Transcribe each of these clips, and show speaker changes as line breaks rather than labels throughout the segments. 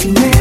si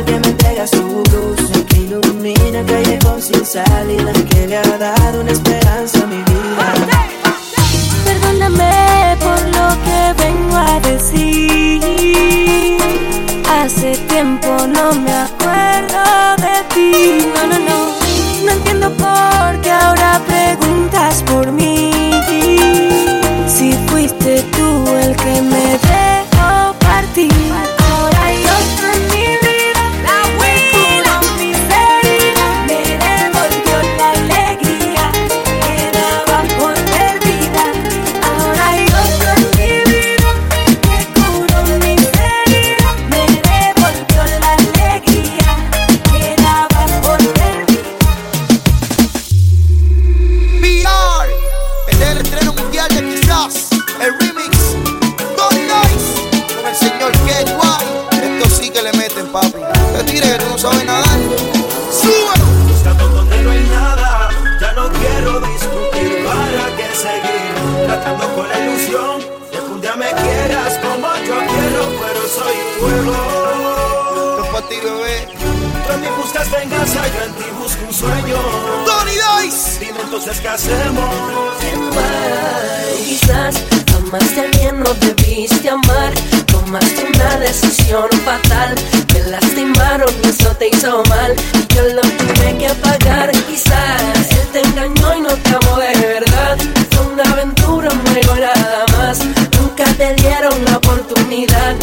el que me
entrega su luz, el que ilumina que llegó sin salida, que le ha dado una esperanza a mi vida.
Perdóname por lo que vengo a decir. Hace tiempo no me acuerdo de ti. No, no, no. No entiendo por qué ahora preguntas por mí. Si fuiste tú el que me eso te hizo mal y yo lo tuve que pagar. Quizás él te engañó y no te amó de verdad. Fue una aventura, un juego nada más. Nunca te dieron la oportunidad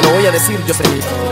Te
lo
voy a decir, Jocelyn.
Todavía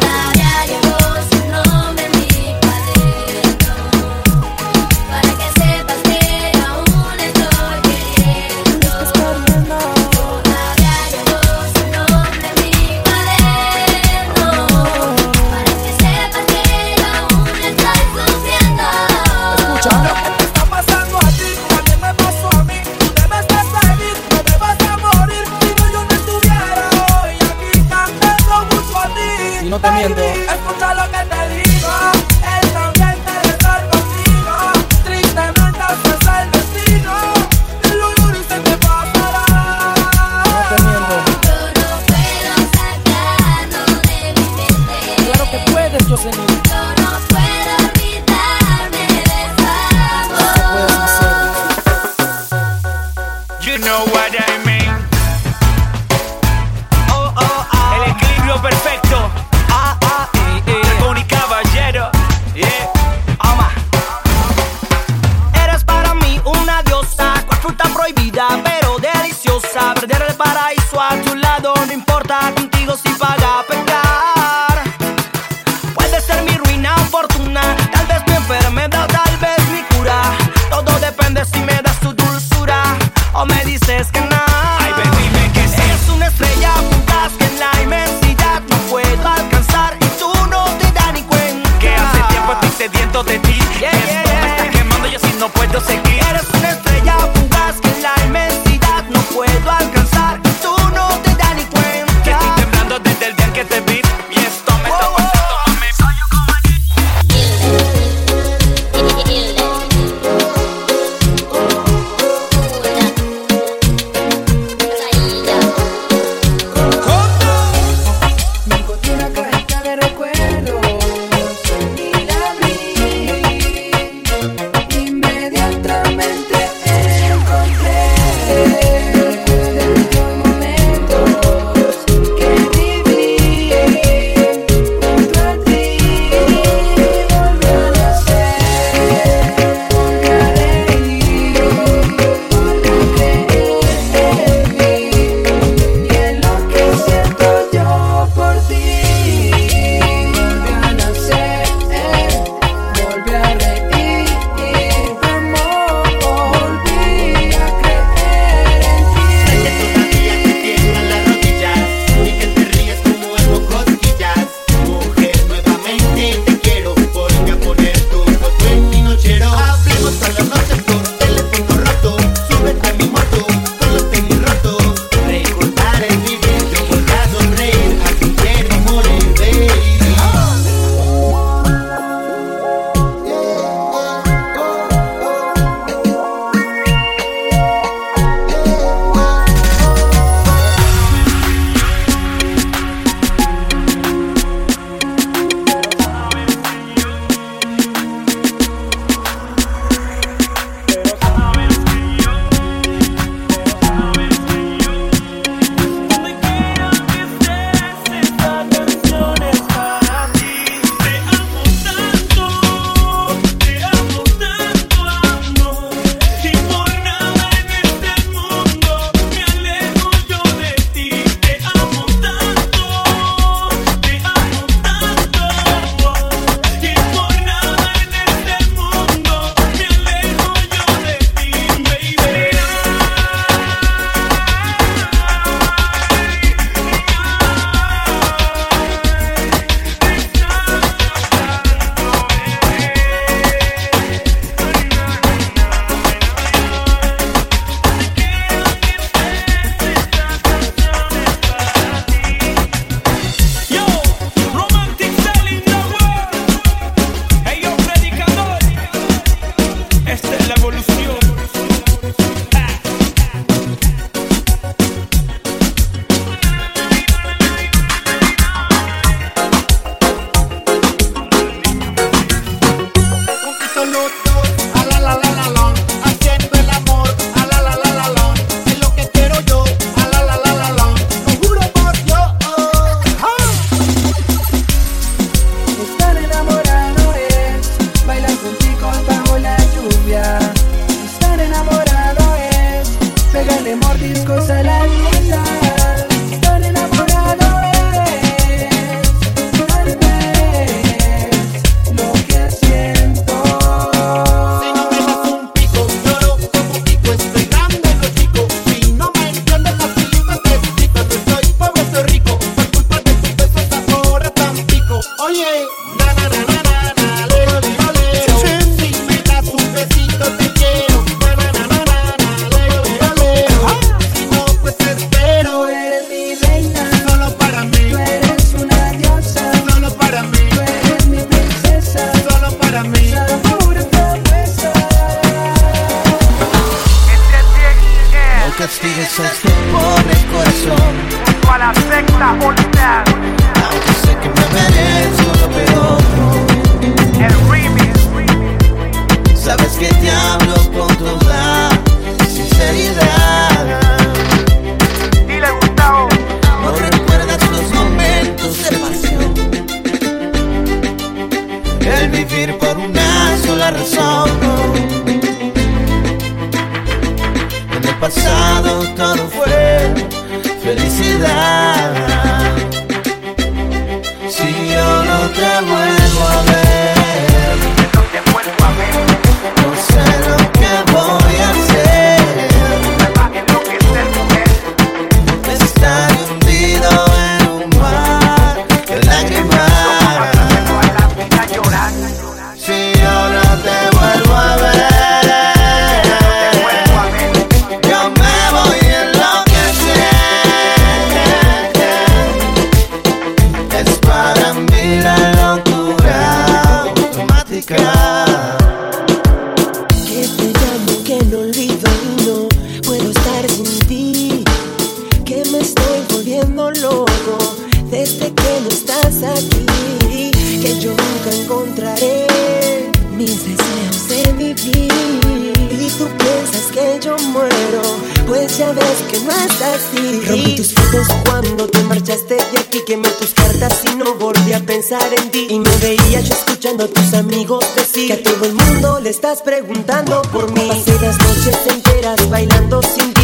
doce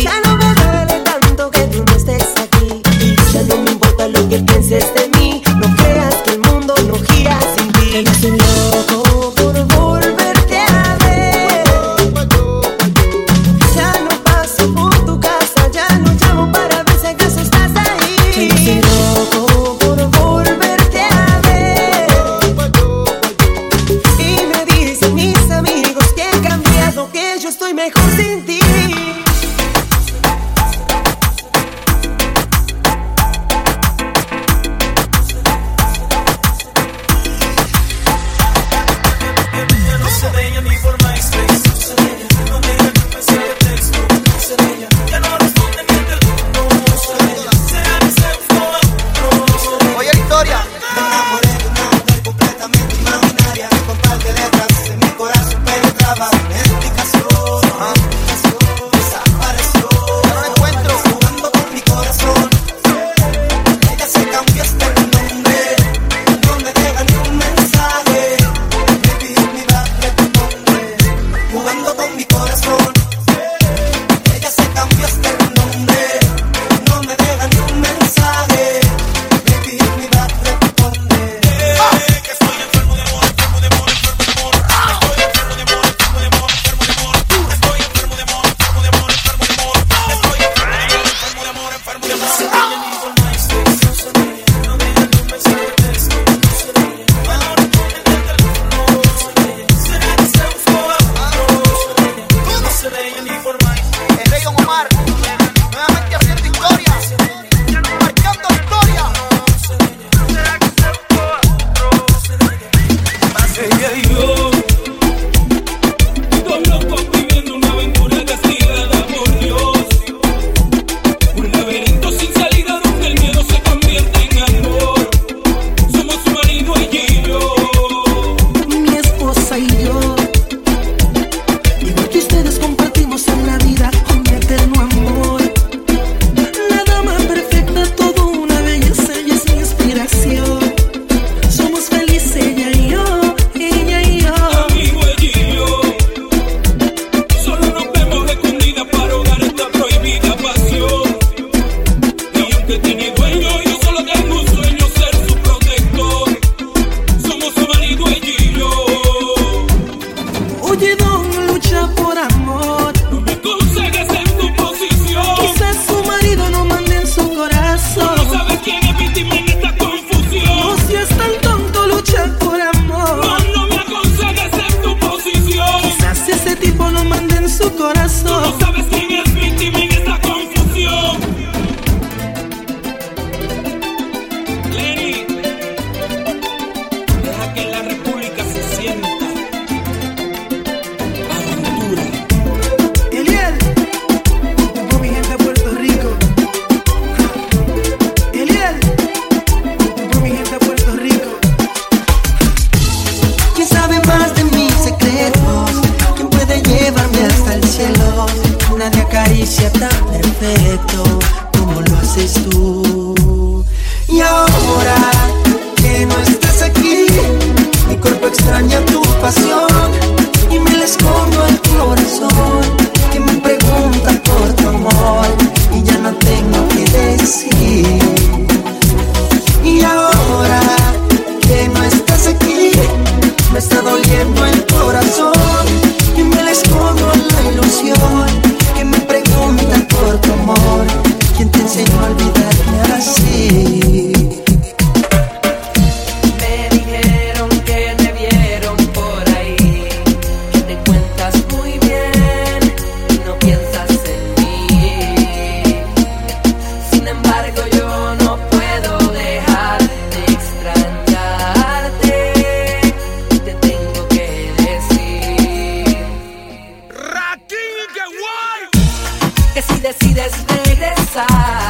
decide.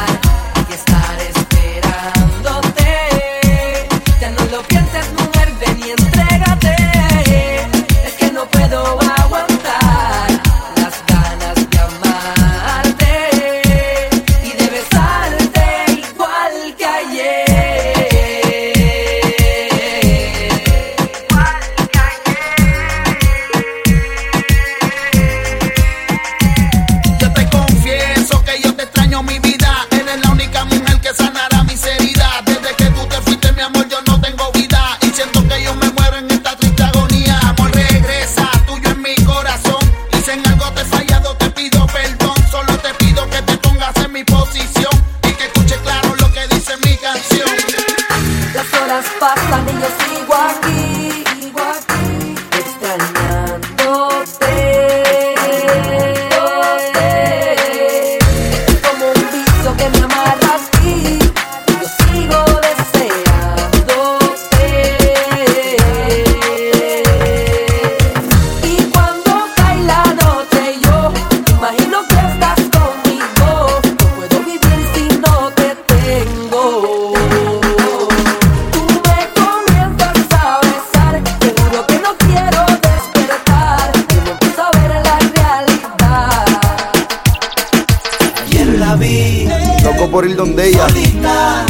Loco por
ir donde ella.
Solita,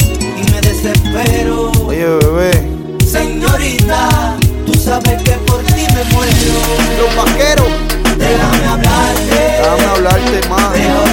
y me desespero.
Oye, bebé.
Señorita, tú sabes que por ti me muero.
Los vaqueros.
Déjame hablarte.
Déjame hablarte más.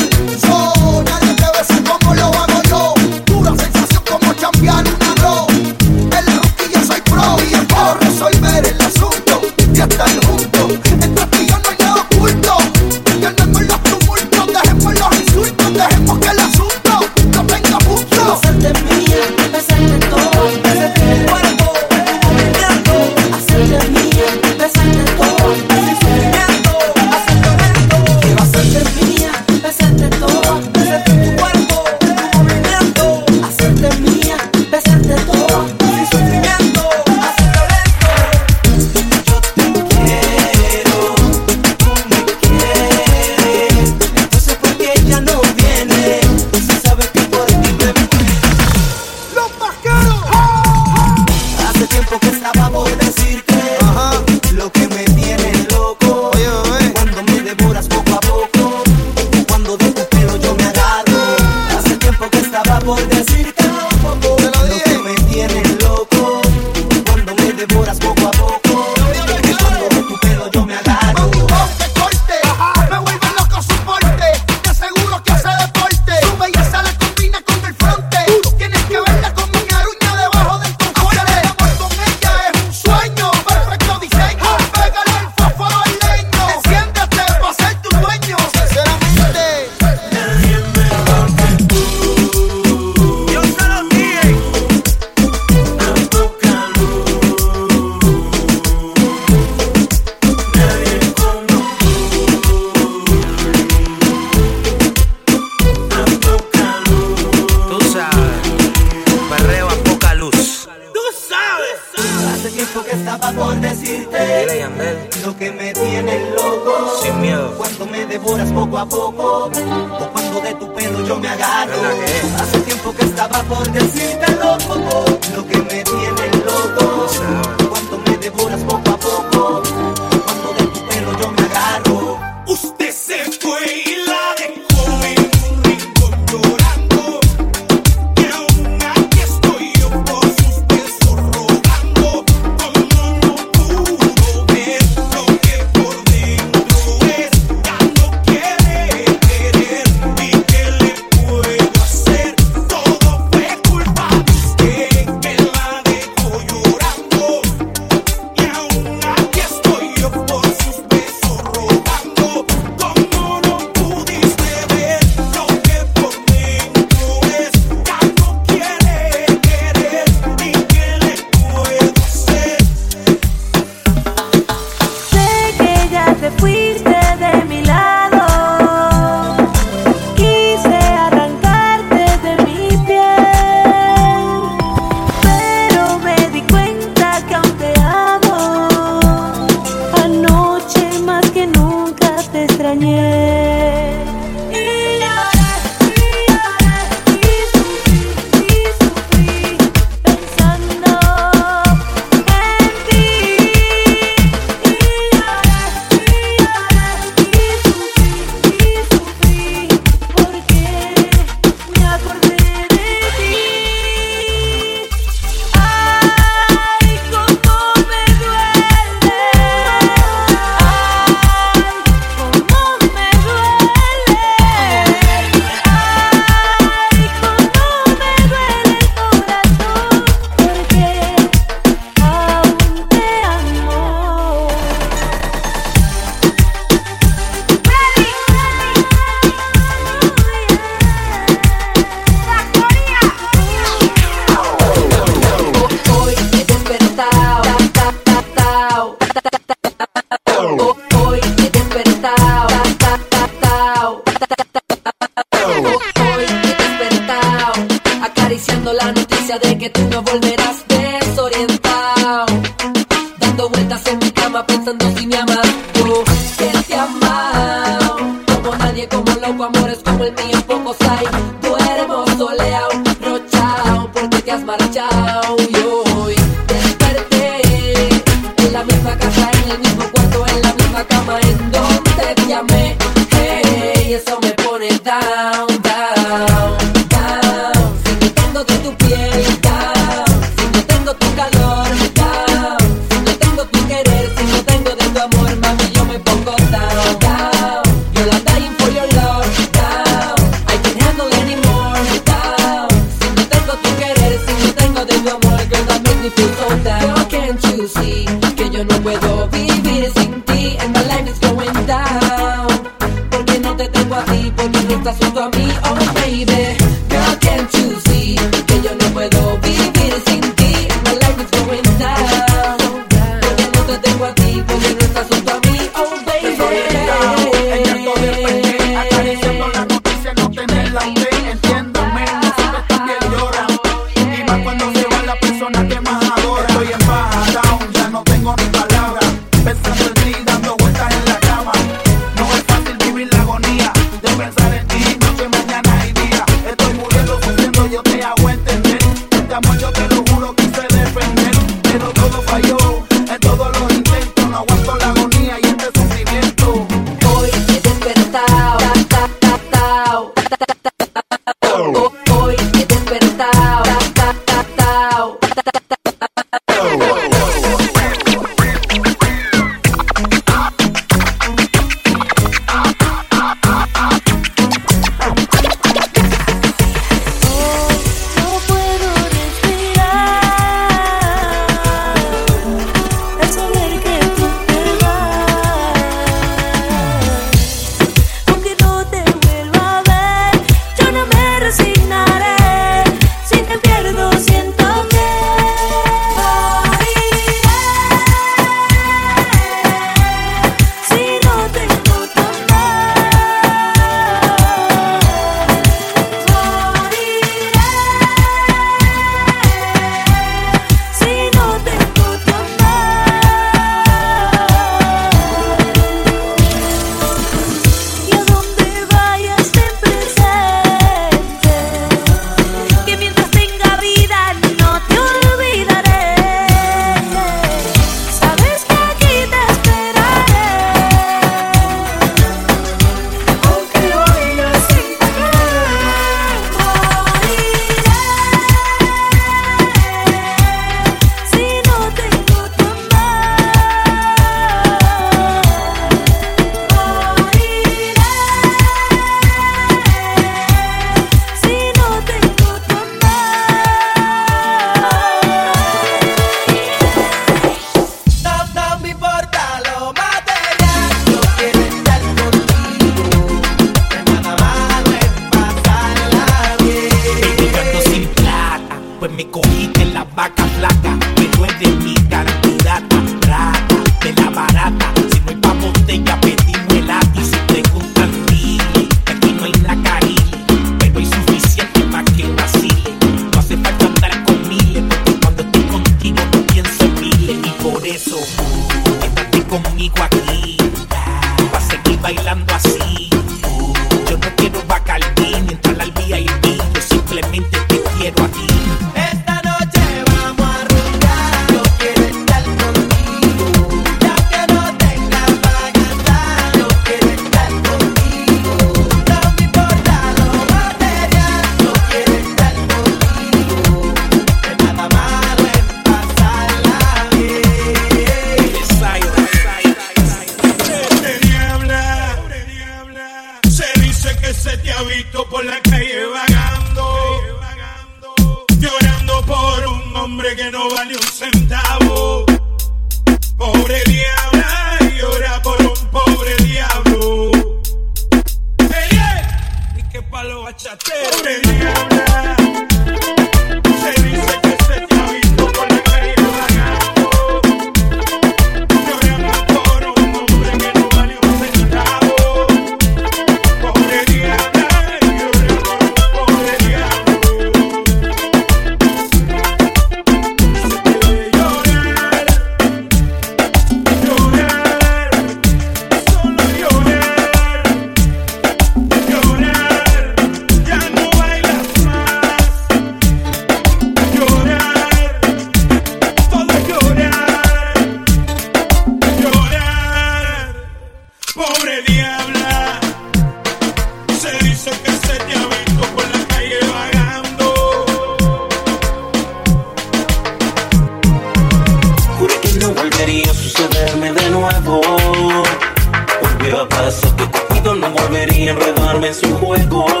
y
enredarme en su juego.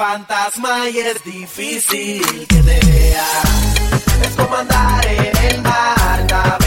fantasma y es difícil que te vea. Es como andar en el mar,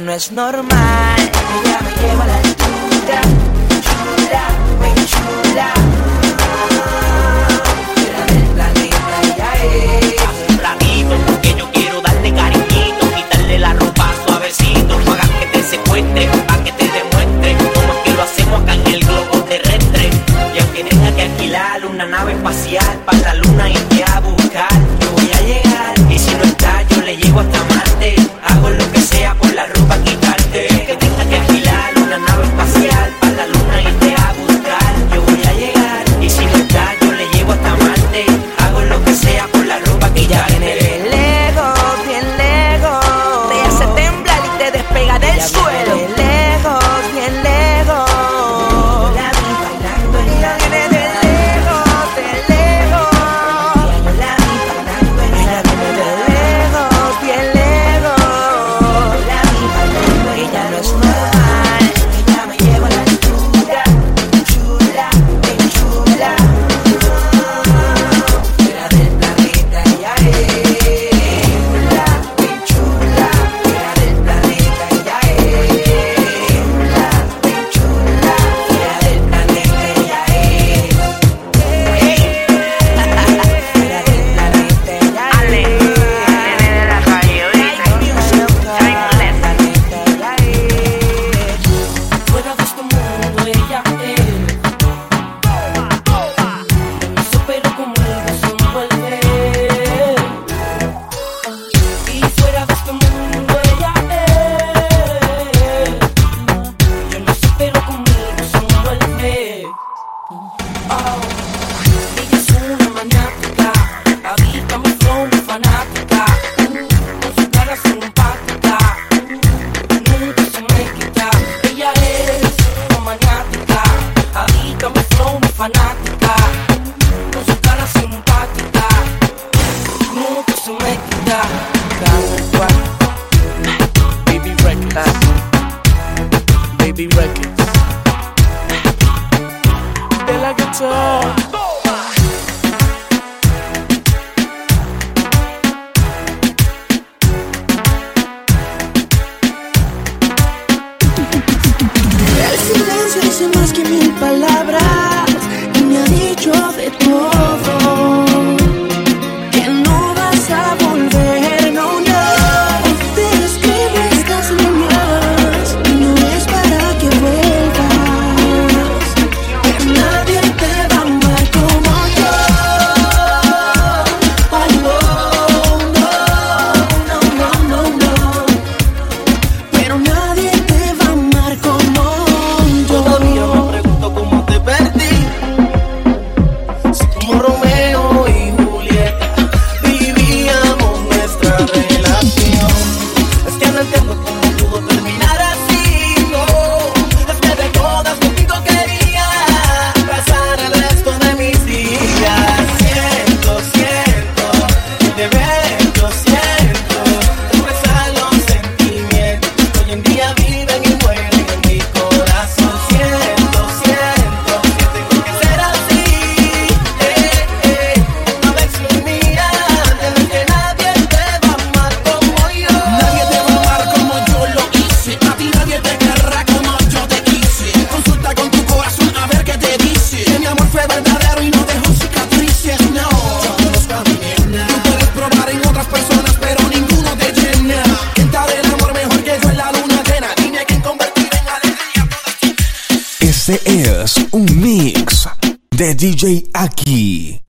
no es normal.
DJ